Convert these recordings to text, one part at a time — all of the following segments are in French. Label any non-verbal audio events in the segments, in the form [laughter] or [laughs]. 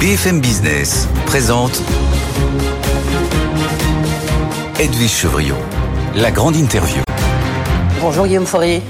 BFM Business présente Edwige Chevriot, la grande interview. Bonjour Guillaume Faurier.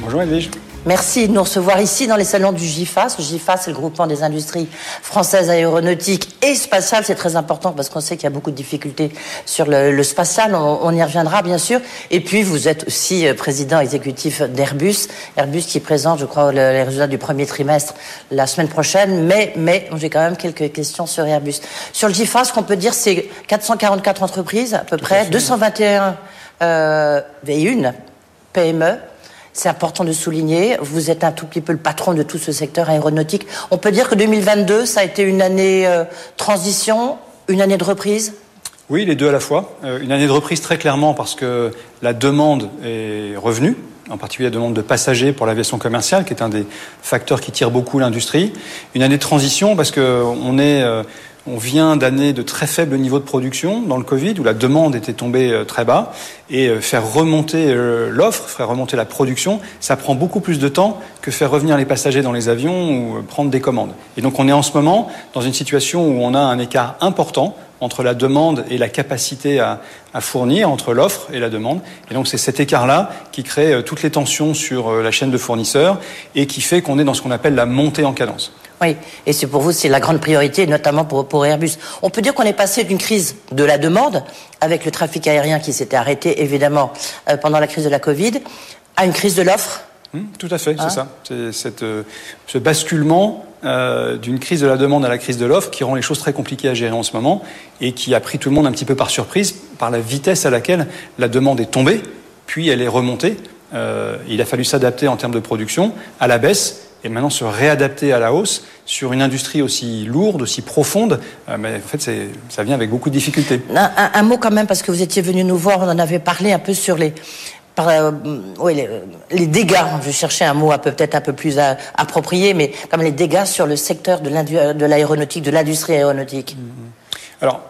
Bonjour Edwige. Merci de nous recevoir ici dans les salons du GIFAS. Le GIFAS, c'est le groupement des industries françaises aéronautiques et spatiales. C'est très important parce qu'on sait qu'il y a beaucoup de difficultés sur le, spatial. On, y reviendra, bien sûr. Et puis, vous êtes aussi euh, président exécutif d'Airbus. Airbus qui présente, je crois, les résultats du premier trimestre la semaine prochaine. Mais, mais, j'ai quand même quelques questions sur Airbus. Sur le GIFAS, ce qu'on peut dire, c'est 444 entreprises, à peu près, 221 euh, V1, PME. C'est important de souligner. Vous êtes un tout petit peu le patron de tout ce secteur aéronautique. On peut dire que 2022, ça a été une année euh, transition, une année de reprise? Oui, les deux à la fois. Euh, une année de reprise très clairement parce que la demande est revenue en particulier la demande de passagers pour l'aviation commerciale, qui est un des facteurs qui tire beaucoup l'industrie. Une année de transition parce qu'on est euh, on vient d'années de très faible niveau de production dans le Covid, où la demande était tombée très bas, et euh, faire remonter euh, l'offre, faire remonter la production, ça prend beaucoup plus de temps que faire revenir les passagers dans les avions ou prendre des commandes. Et donc on est en ce moment dans une situation où on a un écart important entre la demande et la capacité à, fournir, entre l'offre et la demande. Et donc c'est cet écart-là qui crée toutes les tensions sur la chaîne de fournisseurs et qui fait qu'on est dans ce qu'on appelle la montée en cadence. Oui, et c'est pour vous, c'est la grande priorité, notamment pour Airbus. On peut dire qu'on est passé d'une crise de la demande, avec le trafic aérien qui s'était arrêté, évidemment, euh, pendant la crise de la Covid, à une crise de l'offre. Hum, tout à fait, c'est hein ça. C'est euh, ce basculement euh, d'une crise de la demande à la crise de l'offre qui rend les choses très compliquées à gérer en ce moment et qui a pris tout le monde un petit peu par surprise par la vitesse à laquelle la demande est tombée, puis elle est remontée. il a fallu s'adapter en termes de production à la baisse et maintenant se réadapter à la hausse sur une industrie aussi lourde, aussi profonde, euh, mais en fait, ça vient avec beaucoup de difficultés. Un, mot quand même, parce que vous étiez venu nous voir, on en avait parlé un peu sur les, euh, oui, les, dégâts, je cherchais un mot peut-être un peu plus approprié, mais comme les dégâts sur le secteur de l'aéronautique, de l'industrie aéronautique. Alors,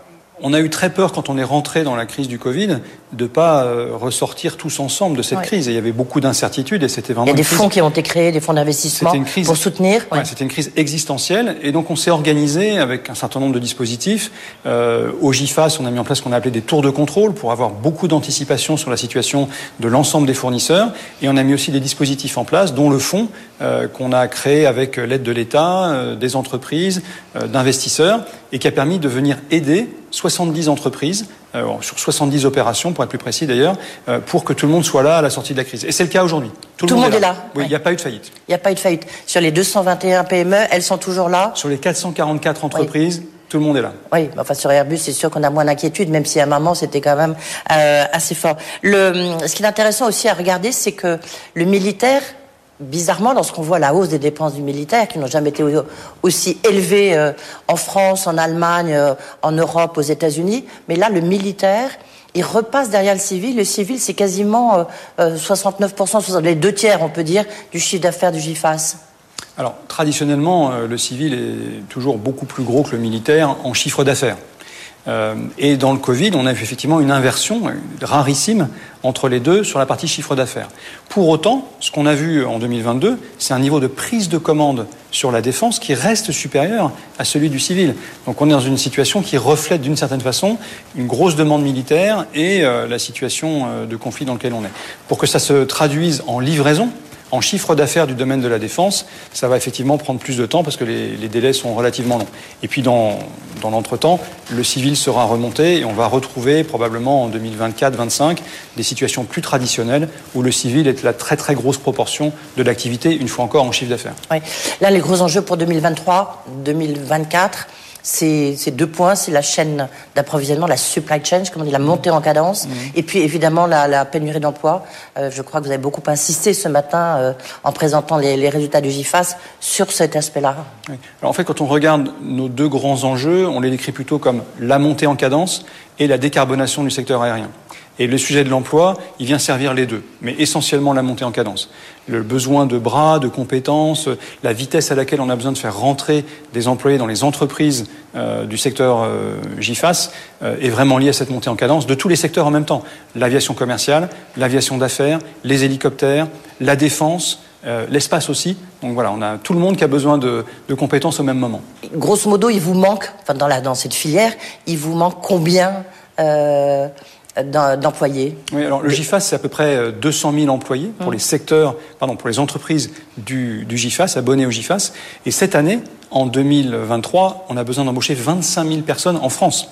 on a eu très peur quand on est rentré dans la crise du Covid de pas euh, ressortir tous ensemble de cette crise. Et il y avait beaucoup d'incertitudes et c'était vraiment. Il y a des fonds qui ont été créés, des fonds d'investissement pour soutenir. C'était une crise existentielle et donc on s'est organisé avec un certain nombre de dispositifs. Euh, au GIFAS, on a mis en place ce qu'on a appelé des tours de contrôle pour avoir beaucoup d'anticipation sur la situation de l'ensemble des fournisseurs. Et on a mis aussi des dispositifs en place, dont le fonds euh, qu'on a créé avec l'aide de l'État, des entreprises, d'investisseurs, et qui a permis de venir aider 70 entreprises euh, sur 70 opérations, pour être plus précis d'ailleurs, euh, pour que tout le monde soit là à la sortie de la crise. Et c'est le cas aujourd'hui. Tout, le monde, est là. Oui, il n'y a pas eu de faillite. Il n'y a pas eu de faillite. Sur les 221 PME, elles sont toujours là Sur les 444 entreprises, Tout le monde est là. Oui, enfin sur Airbus, c'est sûr qu'on a moins d'inquiétude, même si à un moment c'était quand même euh, assez fort. Le, ce qui est intéressant aussi à regarder, c'est que le militaire bizarrement, lorsqu'on voit la hausse des dépenses du militaire, qui n'ont jamais été aussi élevées euh, en France, en Allemagne, euh, en Europe, aux États-Unis, mais là, le militaire, il repasse derrière le civil. Le civil, c'est quasiment 69%, euh, les deux tiers, on peut dire, du chiffre d'affaires du GIFAS. Alors, traditionnellement, le civil est toujours beaucoup plus gros que le militaire en chiffre d'affaires. Euh, et dans le Covid, on a vu effectivement une inversion rarissime entre les deux sur la partie chiffre d'affaires. Pour autant, ce qu'on a vu en 2022, c'est un niveau de prise de commande sur la défense qui reste supérieur à celui du civil. Donc on est dans une situation qui reflète d'une certaine façon une grosse demande militaire et euh, la situation euh, de conflit dans lequel on est. Pour que ça se traduise en livraison, en chiffre d'affaires du domaine de la défense, ça va effectivement prendre plus de temps parce que les, délais sont relativement longs. Et puis dans, dans l'entretemps, le civil sera remonté et on va retrouver probablement en 2024-25 des situations plus traditionnelles où le civil est la très très grosse proportion de l'activité, une fois encore en chiffre d'affaires. Oui. Là, les gros enjeux pour 2023, 2024, c'est deux points, c'est la chaîne d'approvisionnement, la supply chain, comme on dit, la montée en cadence, mmh. et puis évidemment la, pénurie d'emploi. Euh, je crois que vous avez beaucoup insisté ce matin euh, en présentant les, résultats du GIFAS sur cet aspect-là. en fait, quand on regarde nos deux grands enjeux, on les décrit plutôt comme la montée en cadence et la décarbonation du secteur aérien. Et le sujet de l'emploi, il vient servir les deux, mais essentiellement la montée en cadence. Le besoin de bras, de compétences, la vitesse à laquelle on a besoin de faire rentrer des employés dans les entreprises euh, du secteur euh, euh, est vraiment lié à cette montée en cadence de tous les secteurs en même temps. L'aviation commerciale, l'aviation d'affaires, les hélicoptères, la défense, l'espace aussi. Donc voilà, on a tout le monde qui a besoin de, compétences au même moment. Grosso modo, il vous manque, enfin dans, la, dans cette filière, il vous manque combien d'employés Oui, alors le GIFAS, c'est à peu près 200 000 employés pour mmh. les secteurs, pardon, pour les entreprises du, du GIFAS, abonnés au GIFAS. Et cette année, en 2023, on a besoin d'embaucher 25 000 personnes en France.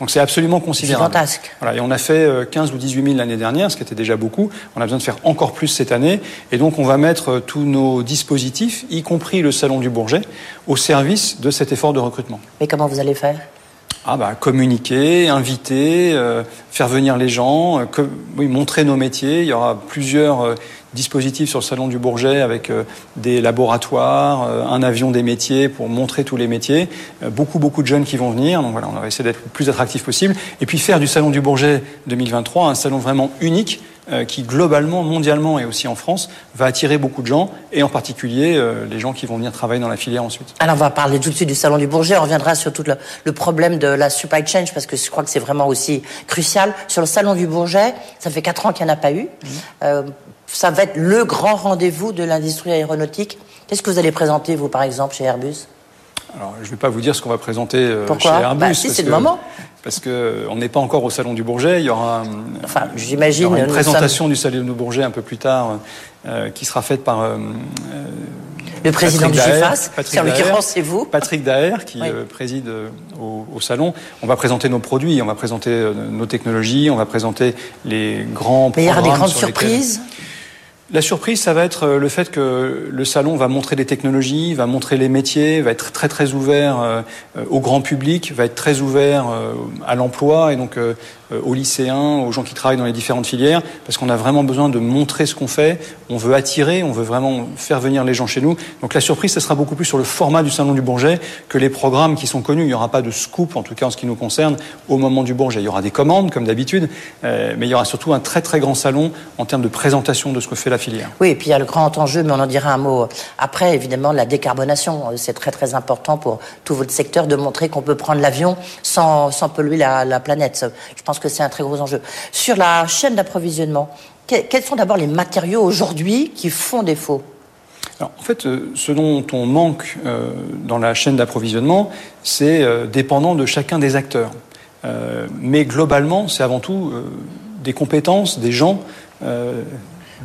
Donc c'est absolument considérable. Fantastique. Voilà, et on a fait 15 euh, ou 18 000 l'année dernière, ce qui était déjà beaucoup. On a besoin de faire encore plus cette année. Et donc on va mettre euh, tous nos dispositifs, y compris le Salon du Bourget, au service de cet effort de recrutement. Mais comment vous allez faire? Ah bah, communiquer, inviter, euh, faire venir les gens, oui, montrer nos métiers. Il y aura plusieurs dispositif sur le salon du Bourget avec euh, des laboratoires, euh, un avion des métiers pour montrer tous les métiers. Euh, beaucoup, beaucoup de jeunes qui vont venir. Donc voilà, on va essayer d'être le plus attractif possible. Et puis faire du salon du Bourget 2023 un salon vraiment unique qui globalement, mondialement et aussi en France, va attirer beaucoup de gens, et en particulier les gens qui vont venir travailler dans la filière ensuite. Alors on va parler tout de suite du Salon du Bourget, on reviendra sur tout le, problème de la supply chain, parce que je crois que c'est vraiment aussi crucial. Sur le Salon du Bourget, ça fait quatre ans qu'il n'y en a pas eu. Mmh ça va être le grand rendez-vous de l'industrie aéronautique. Qu'est-ce que vous allez présenter, vous, par exemple, chez Airbus? Alors, je ne vais pas vous dire ce qu'on va présenter euh, chez Airbus. Bah, si, c'est le moment. Parce qu'on n'est pas encore au Salon du Bourget. Il y aura, enfin, j'imagine, une présentation du Salon du Bourget un peu plus tard euh, qui sera faite par... Euh, le président du GIFAS, en l'occurrence c'est vous. Patrick Daher, qui préside au, au, salon. On va présenter nos produits, on va présenter nos technologies, on va présenter les grands Mais il y aura des grandes surprises la surprise, ça va être euh, le fait que le salon va montrer des technologies, va montrer les métiers, va être très très ouvert euh, au grand public, va être très ouvert euh, à l'emploi. Et donc euh, aux lycéens, aux gens qui travaillent dans les différentes filières, parce qu'on a vraiment besoin de montrer ce qu'on fait. On veut attirer, on veut vraiment faire venir les gens chez nous. Donc la surprise, ce sera beaucoup plus sur le format du Salon du Bourget que les programmes qui sont connus. Il n'y aura pas de scoop, en tout cas en ce qui nous concerne, au moment du Bourget. Il y aura des commandes, comme d'habitude, euh, mais il y aura surtout un très très grand salon en termes de présentation de ce que fait la filière. Oui, et puis il y a le grand enjeu, mais on en dira un mot après, évidemment, la décarbonation. C'est très très important pour tout votre secteur de montrer qu'on peut prendre l'avion sans, sans polluer la, la planète. Je pense que c'est un très gros enjeu. Sur la chaîne d'approvisionnement, quels sont d'abord les matériaux aujourd'hui qui font défaut en fait, euh, ce dont on manque euh, dans la chaîne d'approvisionnement, c'est euh, dépendant de chacun des acteurs. mais globalement, c'est avant tout des compétences, des gens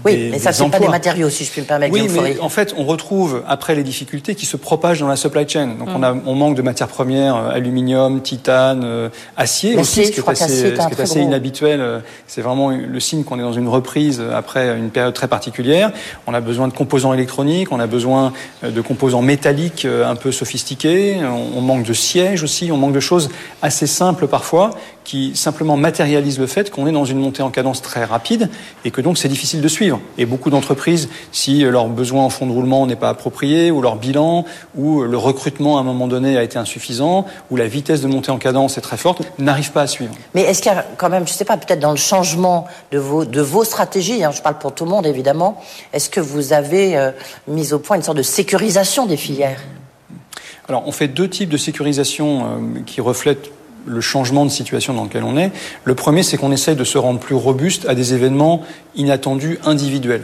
oui, mais ça, c'est pas des matériaux, si je puis me permettre. Oui, mais en fait, on retrouve après les difficultés qui se propagent dans la supply chain. Donc, on, a, mm. on manque de matières premières, euh, aluminium, titane, euh, acier aussi, ce qui est assez, ce qui est assez inhabituel. Euh, c'est vraiment le signe qu'on est dans une reprise après une période très particulière. On a besoin de composants électroniques, on a besoin de composants métalliques un peu sophistiqués. On manque de sièges aussi, on manque de choses assez simples parfois qui simplement matérialisent le fait qu'on est dans une montée en cadence très rapide et que donc c'est difficile de suivre. Et beaucoup d'entreprises, si leur besoin en fonds de roulement n'est pas approprié, ou leur bilan, ou le recrutement à un moment donné a été insuffisant, ou la vitesse de montée en cadence est très forte, n'arrivent pas à suivre. Mais est-ce qu'il y a quand même, je ne sais pas, peut-être dans le changement de vos, de vos stratégies, hein, je parle pour tout le monde évidemment, est-ce que vous avez euh, mis au point une sorte de sécurisation des filières? Alors, on fait deux types de sécurisation euh, qui reflètent le changement de situation dans lequel on est. Le premier, c'est qu'on essaye de se rendre plus robuste à des événements inattendus individuels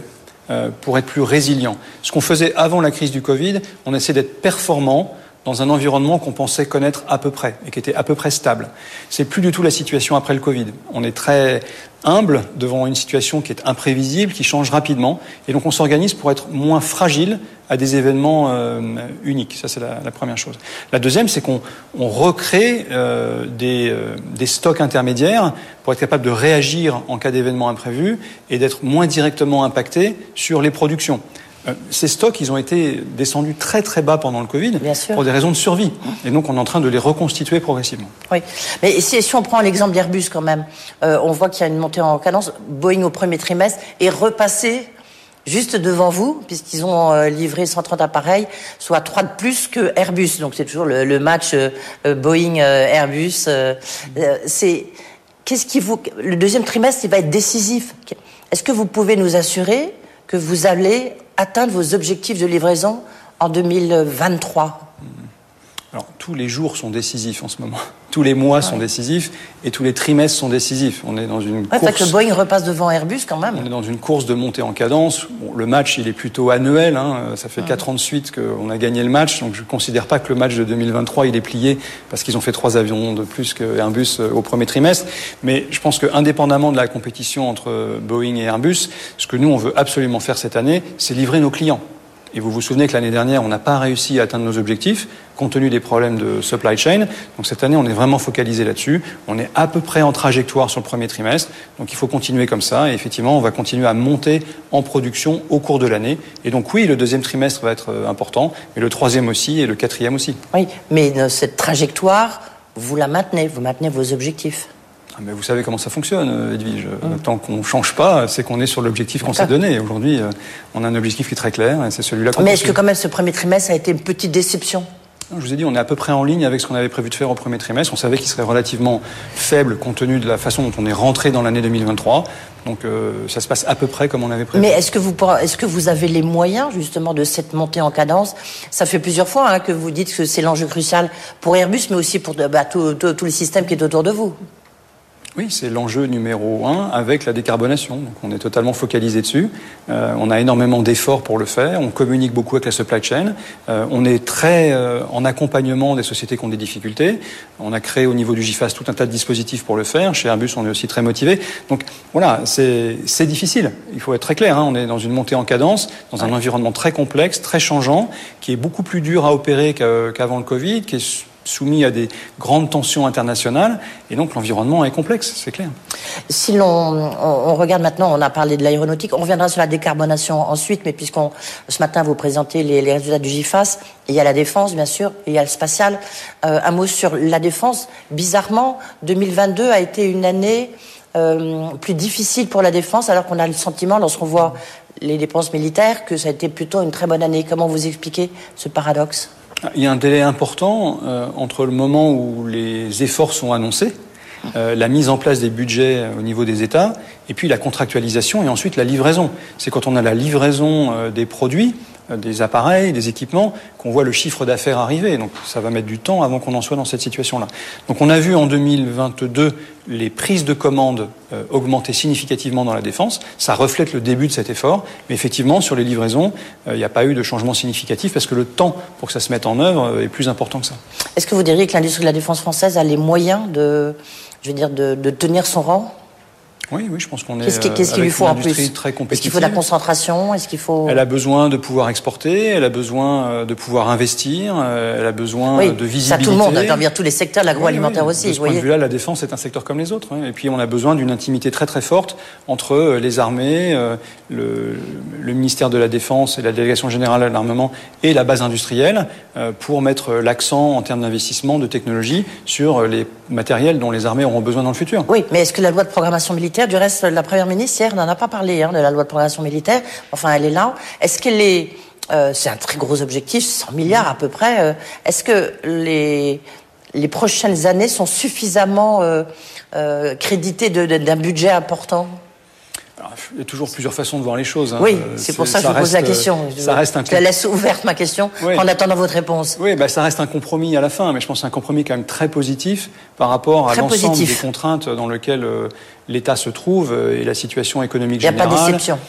euh, pour être plus résilient. Ce qu'on faisait avant la crise du Covid, on essaie d'être performant dans un environnement qu'on pensait connaître à peu près et qui était à peu près stable. C'est plus du tout la situation après le Covid. On est très humble devant une situation qui est imprévisible, qui change rapidement, et donc on s'organise pour être moins fragile à des événements euh, uniques. Ça, c'est la, première chose. La deuxième, c'est qu'on recrée euh, des, euh, des, stocks intermédiaires pour être capable de réagir en cas d'événement imprévu et d'être moins directement impacté sur les productions. Euh, ces stocks, ils ont été descendus très très bas pendant le Covid pour des raisons de survie. Et donc on est en train de les reconstituer progressivement. Oui, mais si, si on prend l'exemple d'Airbus quand même, euh, on voit qu'il y a une montée en cadence. Boeing au premier trimestre est repassé juste devant vous, puisqu'ils ont euh, livré 130 appareils, soit 3 de plus que Airbus. Donc c'est toujours le, match Boeing-Airbus. c'est qu'est-ce qui vous le deuxième trimestre, il va être décisif. Est-ce que vous pouvez nous assurer que vous allez atteindre vos objectifs de livraison en 2023 alors, tous les jours sont décisifs en ce moment. Tous les mois sont décisifs et tous les trimestres sont décisif. On est dans une ouais, course. que Boeing repasse devant Airbus quand même. On est dans une course de montée en cadence. Bon, le match, il est plutôt annuel. Hein. Ça fait quatre ans de suite qu'on a gagné le match. Donc je ne considère pas que le match de 2023, il est plié parce qu'ils ont fait trois avions de plus que Airbus euh, au premier trimestre. Mais je pense qu'indépendamment de la compétition entre Boeing et Airbus, ce que nous, on veut absolument faire cette année, c'est livrer nos clients. Et vous vous souvenez que l'année dernière, on n'a pas réussi à atteindre nos objectifs compte tenu des problèmes de supply chain. Donc cette année, on est vraiment focalisé là-dessus. On est à peu près en trajectoire sur le premier trimestre. Donc il faut continuer comme ça. Et effectivement, on va continuer à monter en production au cours de l'année. Et donc oui, le deuxième trimestre va être euh, important, mais le troisième aussi et le quatrième aussi. Oui, mais cette trajectoire, vous la maintenez, vous maintenez vos objectifs. Ah, mais vous savez comment ça fonctionne, euh, Edwige. Mmh. Tant qu'on ne change pas, c'est qu'on est sur l'objectif qu'on s'est donné. Aujourd'hui, euh, on a un objectif qui est très clair et c'est celui-là qu'on Mais est-ce que quand même ce premier trimestre a été une petite déception? Je vous ai dit, on est à peu près en ligne avec ce qu'on avait prévu de faire au premier trimestre. On savait qu'il serait relativement faible compte tenu de la façon dont on est rentré dans l'année 2023. Donc euh, ça se passe à peu près comme on avait prévu. Mais est-ce que vous est-ce que vous avez les moyens justement de cette montée en cadence? Ça fait plusieurs fois hein, que vous dites que c'est l'enjeu crucial pour Airbus, mais aussi pour bah, tout, tout, tout le système qui est autour de vous. Oui, c'est l'enjeu numéro un avec la décarbonation. Donc on est totalement focalisé dessus. Euh, on a énormément d'efforts pour le faire. On communique beaucoup avec la supply chain. Euh, on est très euh, en accompagnement des sociétés qui ont des difficultés. On a créé au niveau du GIFAS tout un tas de dispositifs pour le faire. Chez Airbus, on est aussi très motivé. Donc voilà, c'est difficile. Il faut être très clair. Hein. On est dans une montée en cadence, dans un environnement très complexe, très changeant, qui est beaucoup plus dur à opérer qu'avant le Covid, qui est soumis à des grandes tensions internationales, et donc l'environnement est complexe, c'est clair. Si l'on on, regarde maintenant, on a parlé de l'aéronautique, on reviendra sur la décarbonation ensuite, mais puisqu'on ce matin vous présentez les, les, résultats du GIFAS, il y a la défense bien sûr, il y a le spatial. Euh, un mot sur la défense. Bizarrement, 2022 a été une année euh, plus difficile pour la défense, alors qu'on a le sentiment, lorsqu'on voit les dépenses militaires, que ça a été plutôt une très bonne année. Comment vous expliquez ce paradoxe? Il y a un délai important euh, entre le moment où les efforts sont annoncés, euh, la mise en place des budgets au niveau des États, et puis la contractualisation et ensuite la livraison. C'est quand on a la livraison euh, des produits euh, des appareils, des équipements, qu'on voit le chiffre d'affaires arriver. Donc ça va mettre du temps avant qu'on en soit dans cette situation-là. Donc on a vu en 2022 les prises de commandes euh, augmenter significativement dans la défense. Ça reflète le début de cet effort. Mais effectivement, sur les livraisons, euh, il n'y a pas eu de changement significatif parce que le temps pour que ça se mette en œuvre est plus important que ça. Est-ce que vous diriez que l'industrie de la défense française a les moyens de, je veux dire, de tenir son rang? Oui, oui, je pense qu'on est. Qu'est-ce qu'il qu lui faut en plus très Est-ce qu'il faut de la concentration Est-ce qu'il faut Elle a besoin de pouvoir exporter, elle a besoin euh, de pouvoir investir, euh, elle a besoin de visibilité. Ça, tout le monde, dans tous les secteurs, l'agroalimentaire aussi. De ce point de vue-là, la défense est un secteur comme les autres. Hein. Et puis, on a besoin d'une intimité très très forte entre euh, les armées, le, le, ministère de la Défense et la délégation générale à l'armement et la base industrielle pour mettre l'accent en termes d'investissement, de technologie sur les matériels dont les armées auront besoin dans le futur. Oui, mais est-ce que la loi de programmation militaire du reste, la Première ministre, hier, n'en a pas parlé hein, de la loi de programmation militaire. Enfin, elle est là. Est-ce qu'elle est... Euh, c'est un très gros objectif, 100 milliards à peu près. Euh, est-ce que les, prochaines années sont suffisamment euh, créditées d'un budget important? Il y a toujours plusieurs façons de voir les choses. Hein. Oui, c'est pour ça que je vous pose la question. Ça reste un... Je la laisse ouverte ma question en attendant votre réponse. Oui, bah, ça reste un compromis à la fin, mais je pense que c'est un compromis quand même très positif par rapport à l'ensemble des contraintes dans lesquelles euh, l'État se trouve euh, et la situation économique générale. Il n'y a pas de déception.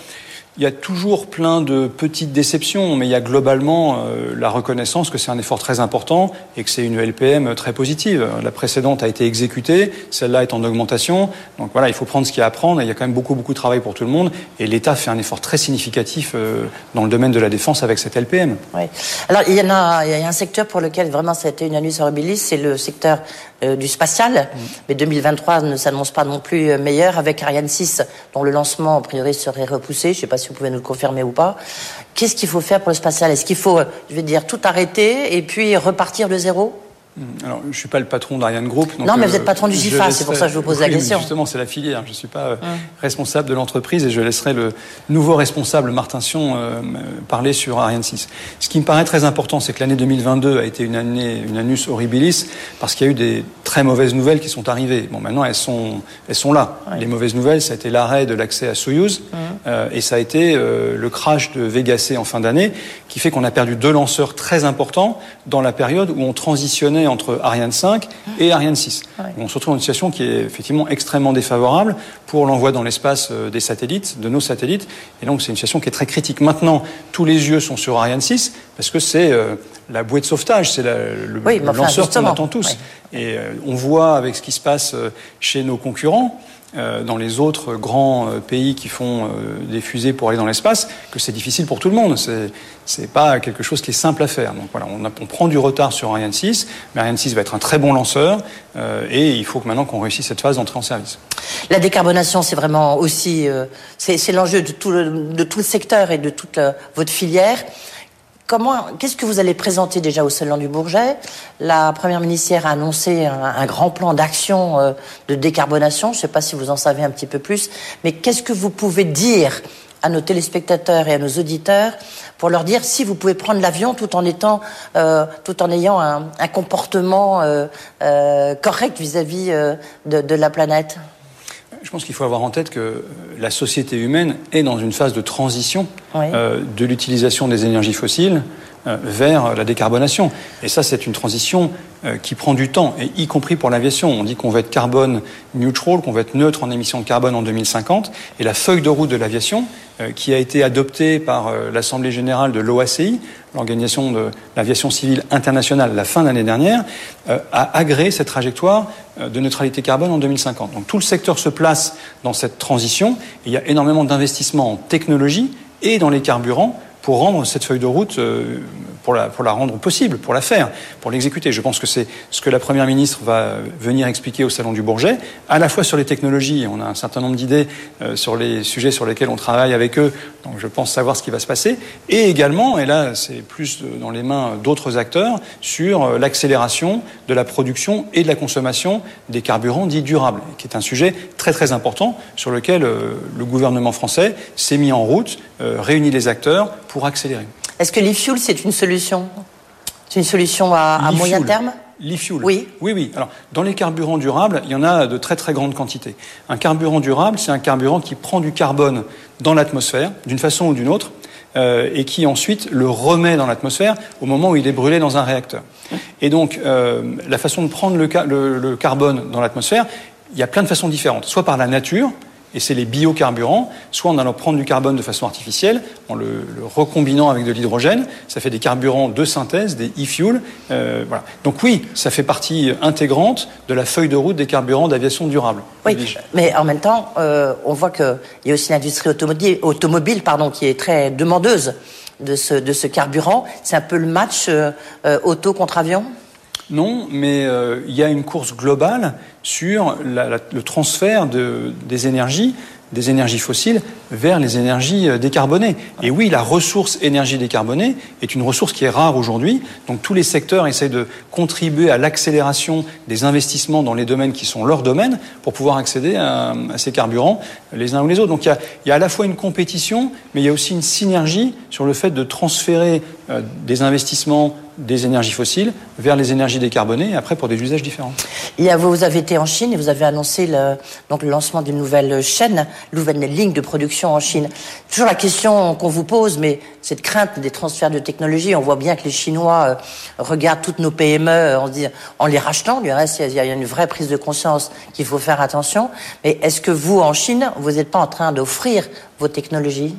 Il y a toujours plein de petites déceptions, mais il y a globalement euh, la reconnaissance que c'est un effort très important et que c'est une LPM très positive. La précédente a été exécutée, celle-là est en augmentation. Donc voilà, il faut prendre ce qu'il y a à prendre. il y a quand même beaucoup, beaucoup de travail pour tout le monde. Et l'État fait un effort très significatif euh, dans le domaine de la défense avec cette LPM. Oui. Alors il y en a, il y a un secteur pour lequel vraiment ça a été une année horribilis, c'est le secteur euh, du spatial. Mm. Mais 2023 ne s'annonce pas non plus meilleur avec Ariane 6, dont le lancement a priori serait repoussé. Je sais pas si vous pouvez nous le confirmer ou pas. Qu'est-ce qu'il faut faire pour le spatial? Est-ce qu'il faut, je vais dire, tout arrêter et puis repartir de zéro? Alors, je ne suis pas le patron d'Ariane Group. non, mais vous êtes patron du GIFA, c'est pour ça que je vous pose la question. Justement, c'est la filière. Je ne suis pas euh, responsable de l'entreprise et je laisserai le nouveau responsable, Martin Sion, euh, parler sur Ariane 6. Ce qui me paraît très important, c'est que l'année 2022 a été une année, une annus horribilis, parce qu'il y a eu des très mauvaises nouvelles qui sont arrivées. Bon, maintenant, elles sont, elles sont là. Les mauvaises nouvelles, ça a été l'arrêt de l'accès à Soyuz, euh, et ça a été le crash de Vega C en fin d'année, qui fait qu'on a perdu deux lanceurs très importants dans la période où on transitionnait entre Ariane 5 et Ariane 6. On se retrouve dans une situation qui est effectivement extrêmement défavorable pour l'envoi dans l'espace euh, des satellites, de nos satellites. Et donc c'est une situation qui est très critique. Maintenant, tous les yeux sont sur Ariane 6 parce que c'est euh, la bouée de sauvetage, c'est le, lanceur qu'on attend tous. Et euh, on voit avec ce qui se passe chez nos concurrents, dans les autres grands euh, pays qui font euh, des fusées pour aller dans l'espace que c'est difficile pour tout le monde. C'est c'est pas quelque chose qui est simple à faire. Donc voilà, on, prend du retard sur Ariane 6, mais Ariane 6 va être un très bon lanceur et il faut que maintenant qu'on réussisse cette phase d'entrée en service. La décarbonation, c'est vraiment aussi c'est l'enjeu de de tout le secteur et de toute votre filière qu'est-ce que vous allez présenter déjà au Salon du Bourget? La Première ministre a annoncé un, grand plan d'action euh, de décarbonation. Je ne sais pas si vous en savez un petit peu plus, mais qu'est-ce que vous pouvez dire à nos téléspectateurs et à nos auditeurs pour leur dire si vous pouvez prendre l'avion tout en étant, euh, tout en ayant un, comportement euh, correct vis-à-vis de la planète? Je pense qu'il faut avoir en tête que la société humaine est dans une phase de transition euh, de l'utilisation des énergies fossiles euh, vers la décarbonation. Et ça, c'est une transition euh, qui prend du temps, et y compris pour l'aviation. On dit qu'on va être carbone neutral, qu'on va être neutre en émissions de carbone en 2050. Et la feuille de route de l'aviation, qui a été adoptée par l'Assemblée générale de l'OACI, l'Organisation de l'aviation civile internationale, la fin d'année dernière, a agréé cette trajectoire de neutralité carbone en 2050. Donc tout le secteur se place dans cette transition. il y a énormément d'investissements en technologie et dans les carburants pour rendre cette feuille de route euh, pour la, pour la rendre possible, pour la faire, pour l'exécuter. Je pense que c'est ce que la Première ministre va venir expliquer au Salon du Bourget, à la fois sur les technologies, on a un certain nombre d'idées euh, sur les sujets sur lesquels on travaille avec eux, donc je pense savoir ce qui va se passer, et également, et là c'est plus dans les mains d'autres acteurs, sur euh, l'accélération de la production et de la consommation des carburants dits durables, qui est un sujet très très important sur lequel euh, le gouvernement français s'est mis en route, réunit les acteurs pour accélérer. Est-ce que l'e-fuel, c'est une solution? C'est une solution à, moyen terme? L'e-fuel Oui. Oui, oui. Alors, dans les carburants durables, il y en a de très très grandes quantités. Un carburant durable, c'est un carburant qui prend du carbone dans l'atmosphère, d'une façon ou d'une autre, euh, et qui ensuite le remet dans l'atmosphère au moment où il est brûlé dans un réacteur. Et donc, euh, la façon de prendre le carbone dans l'atmosphère, il y a plein de façons différentes. Soit par la nature, et c'est les biocarburants, soit en allant prendre du carbone de façon artificielle, en le, recombinant avec de l'hydrogène, ça fait des carburants de synthèse, des e-fuels. Euh, voilà. Donc oui, ça fait partie intégrante de la feuille de route des carburants d'aviation durable. Oui, mais en même temps, euh, on voit qu'il y a aussi l'industrie automobile, automobile pardon, qui est très demandeuse de ce, de ce carburant. C'est un peu le match euh, auto contre avion? Non, mais euh, il y a une course globale sur le transfert des énergies des énergies fossiles vers les énergies euh, décarbonées. Et oui, la ressource énergie décarbonée est une ressource qui est rare aujourd'hui. Donc tous les secteurs essayent de contribuer à l'accélération des investissements dans les domaines qui sont leurs domaines pour pouvoir accéder à, ces carburants les uns ou les autres. Donc il y, a, il y, a, à la fois une compétition, mais il y a aussi une synergie sur le fait de transférer euh, des investissements des énergies fossiles vers les énergies décarbonées et après pour des usages différents. Il y a, vous avez été en Chine et vous avez annoncé le, donc le lancement d'une nouvelle chaîne, nouvelle ligne de production en Chine. Toujours la question qu'on vous pose, mais cette crainte des transferts de technologie, on voit bien que les Chinois euh, regardent toutes nos PME en, en les rachetant. Du reste, il y a une vraie prise de conscience qu'il faut faire attention. Mais est-ce que vous, en Chine, vous n'êtes pas en train d'offrir vos technologies?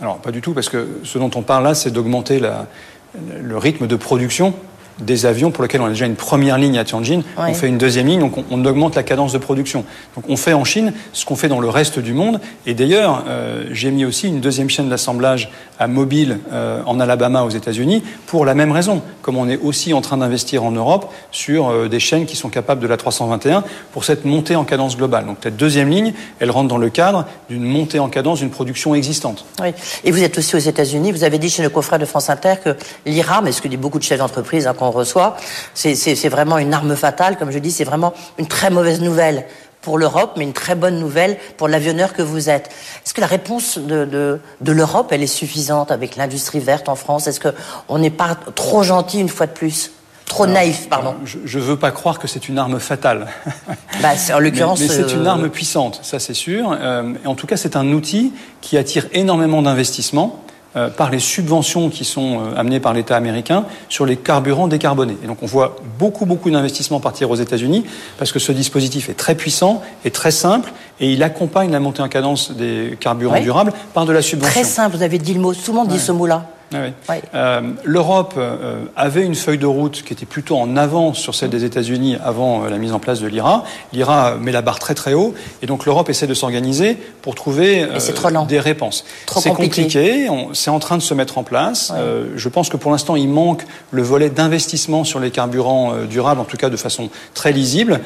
Alors, pas du tout, parce que ce dont on parle là, c'est d'augmenter la, le rythme de production des avions pour lesquels on a déjà une première ligne à Tianjin, on fait une deuxième ligne, donc on, augmente la cadence de production. Donc on fait en Chine ce qu'on fait dans le reste du monde. Et d'ailleurs, euh, j'ai mis aussi une deuxième chaîne d'assemblage à Mobile euh, en Alabama aux États-Unis pour la même raison. Comme on est aussi en train d'investir en Europe sur euh, des chaînes qui sont capables de la 321 pour cette montée en cadence globale. Donc cette deuxième ligne, elle rentre dans le cadre d'une montée en cadence d'une production existante. Oui. Et vous êtes aussi aux États-Unis. Vous avez dit chez nos confrères de France Inter que l'IRA, mais ce que dit beaucoup de chefs d'entreprise hein, qu'on reçoit, c'est vraiment une arme fatale. Comme je dis, c'est vraiment une très mauvaise nouvelle pour l'Europe, mais une très bonne nouvelle pour l'avionneur que vous êtes. Est-ce que la réponse de, de, l'Europe, elle est suffisante avec l'industrie verte en France? Est-ce qu'on n'est pas trop gentil une fois de plus? Trop naïf, pardon. Je ne veux pas croire que c'est une arme fatale. [laughs] Bah, en l'occurrence. [laughs] Mais, c'est une euh, arme puissante, ça c'est sûr. Euh, en tout cas, c'est un outil qui attire énormément d'investissements euh, par les subventions qui sont euh, amenées par l'État américain sur les carburants décarbonés. Et donc on voit beaucoup, beaucoup d'investissements partir aux États-Unis parce que ce dispositif est très puissant et très simple et il accompagne la montée en cadence des carburants durables par de la subvention. Très simple, vous avez dit le mot, tout le monde dit ce mot-là. Ah euh, L'Europe euh, avait une feuille de route qui était plutôt en avance sur celle des États-Unis avant euh, la mise en place de l'IRA. L'IRA met la barre très très haut et donc l'Europe essaie de s'organiser pour trouver des réponses. C'est compliqué, c'est en train de se mettre en place. je pense que pour l'instant il manque le volet d'investissement sur les carburants durables, en tout cas de façon très lisible.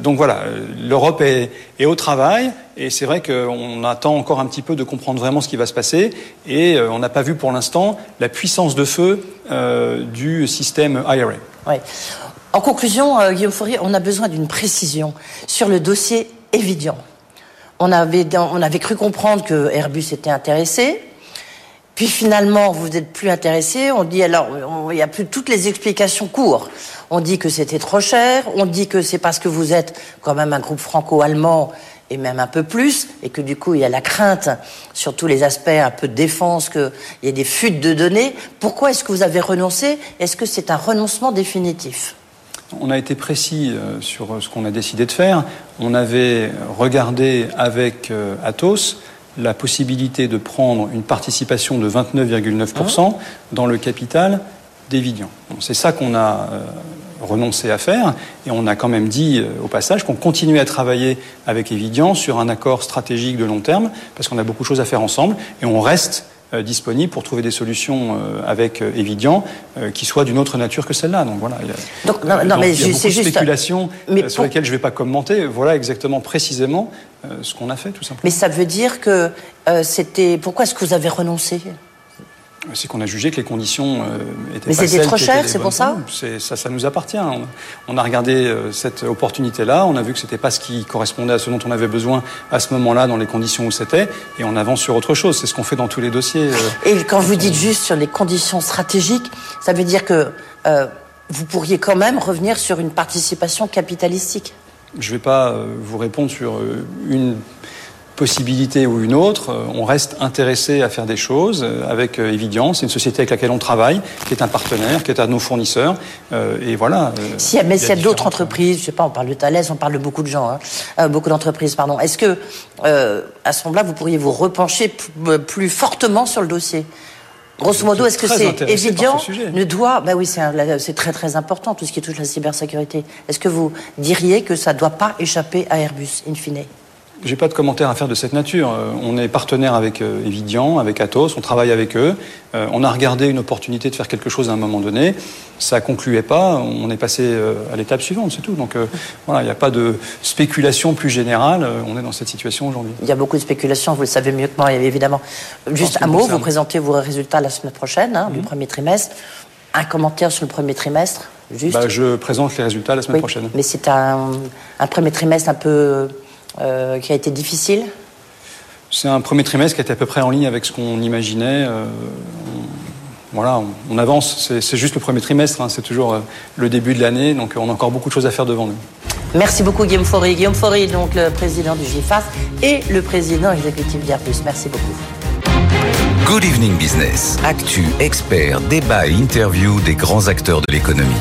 donc voilà, l'Europe est, est au travail. Et c'est vrai qu'on attend encore un petit peu de comprendre vraiment ce qui va se passer. Et euh, on n'a pas vu pour l'instant la puissance de feu euh, du système IRA. En conclusion, euh, Guillaume Faurier, on a besoin d'une précision sur le dossier Evidian. On avait, on avait cru comprendre que Airbus était intéressé. Puis finalement, vous n'êtes plus intéressé. On dit alors, il n'y a plus toutes les explications courtes. On dit que c'était trop cher. On dit que c'est parce que vous êtes quand même un groupe franco-allemand et même un peu plus, et que du coup il y a la crainte sur tous les aspects un peu de défense, qu'il y ait des fuites de données. Pourquoi est-ce que vous avez renoncé? Est-ce que c'est un renoncement définitif? On a été précis euh, sur ce qu'on a décidé de faire. On avait regardé avec euh, Atos la possibilité de prendre une participation de 29,9% dans le capital d'Evidian. c'est ça qu'on a euh, renoncé à faire. Et on a quand même dit euh, au passage qu'on continuait à travailler avec Evidian sur un accord stratégique de long terme, parce qu'on a beaucoup de choses à faire ensemble, et on reste euh, disponible pour trouver des solutions euh, avec Evidian qui soient d'une autre nature que celle-là. Donc voilà. Donc, non, mais il y a beaucoup de spéculations sur lesquelles je ne vais pas commenter. Voilà exactement précisément ce qu'on a fait, tout simplement. Mais ça veut dire que c'était. Pourquoi est-ce que vous avez renoncé? C'est qu'on a jugé que les conditions euh, étaient Mais c'était trop cher, c'est pour ça ça, ça nous appartient. On, a regardé euh, cette opportunité-là, on a vu que c'était pas ce qui correspondait à ce dont on avait besoin à ce moment-là, dans les conditions où c'était, et on avance sur autre chose. C'est ce qu'on fait dans tous les dossiers. Euh. et quand vous dites juste sur les conditions stratégiques, ça veut dire que vous pourriez quand même revenir sur une participation capitalistique Je ne vais pas vous répondre sur une possibilité ou une autre, euh, on reste intéressé à faire des choses euh, avec euh, Evidian. C'est une société avec laquelle on travaille, qui est un partenaire, qui est à nos fournisseurs. Et voilà. Si, mais s'il y a, d'autres entreprises, je sais pas, on parle de Thales, on parle de beaucoup de gens, hein, beaucoup d'entreprises, pardon. Est-ce que, à ce moment-là, vous pourriez vous repencher plus fortement sur le dossier? Grosso modo, est-ce que c'est évident ne doit, bah oui, c'est très très important tout ce qui touche la cybersécurité. Est-ce que vous diriez que ça ne doit pas échapper à Airbus, in fine? J'ai pas de commentaire à faire de cette nature. Euh, on est partenaire avec euh, Evidian, avec Atos, on travaille avec eux. Euh, on a regardé une opportunité de faire quelque chose à un moment donné. Ça concluait pas. On est passé à l'étape suivante, c'est tout. Donc voilà, il n'y a pas de spéculation plus générale. On est dans cette situation aujourd'hui. Il y a beaucoup de spéculation, vous le savez mieux que moi, évidemment. Juste un mot, vous présentez vos résultats la semaine prochaine, hein, du mhm. premier trimestre. Un commentaire sur le premier trimestre Juste. Bah, je présente les résultats la semaine prochaine. Mais c'est un, un premier trimestre un peu euh, qui a été difficile C'est un premier trimestre qui a été à peu près en ligne avec ce qu'on imaginait. Euh, voilà, on, avance. C'est juste le premier trimestre, hein. c'est toujours euh, le début de l'année, donc on a encore beaucoup de choses à faire devant nous. Merci beaucoup Guillaume Faury. Guillaume Faury, donc le président du GIFAS et le président exécutif d'Airbus. Merci beaucoup. Good Evening Business. Actu, experts, débat et interview des grands acteurs de l'économie.